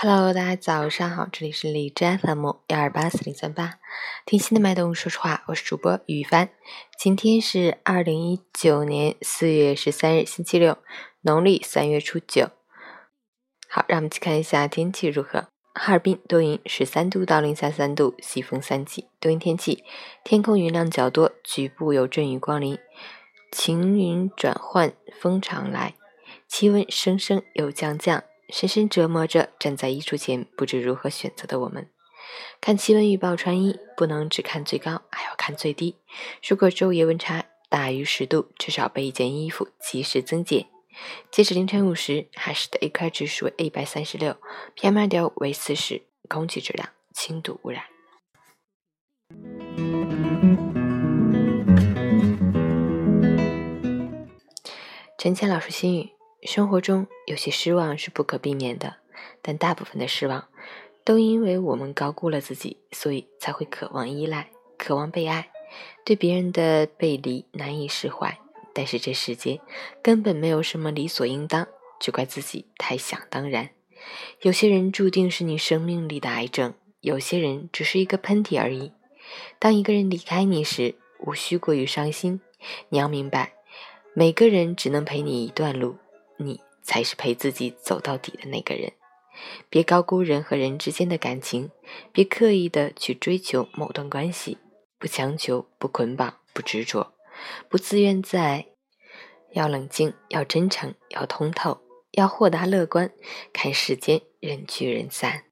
Hello，大家早上好，这里是荔枝 FM 幺二八四零三八，听心的脉动说实话，我是主播雨帆。今天是二零一九年四月十三日，星期六，农历三月初九。好，让我们去看一下天气如何。哈尔滨多云，十三度到零下三度，西风三级，多云天气，天空云量较多，局部有阵雨光临，晴云转换，风常来，气温升升又降降。深深折磨着站在衣橱前不知如何选择的我们。看气温预报穿衣，不能只看最高，还要看最低。如果昼夜温差大于十度，至少备一件衣服，及时增减。截止凌晨五时，海市的 AQI 指数为一百三十六，PM 二点五为四十，空气质量轻度污染。陈谦老师心语。生活中有些失望是不可避免的，但大部分的失望都因为我们高估了自己，所以才会渴望依赖，渴望被爱，对别人的背离难以释怀。但是这世界根本没有什么理所应当，只怪自己太想当然。有些人注定是你生命里的癌症，有些人只是一个喷嚏而已。当一个人离开你时，无需过于伤心。你要明白，每个人只能陪你一段路。你才是陪自己走到底的那个人，别高估人和人之间的感情，别刻意的去追求某段关系，不强求，不捆绑，不执着，不自怨自艾，要冷静，要真诚，要通透，要豁达乐观，看世间人聚人散。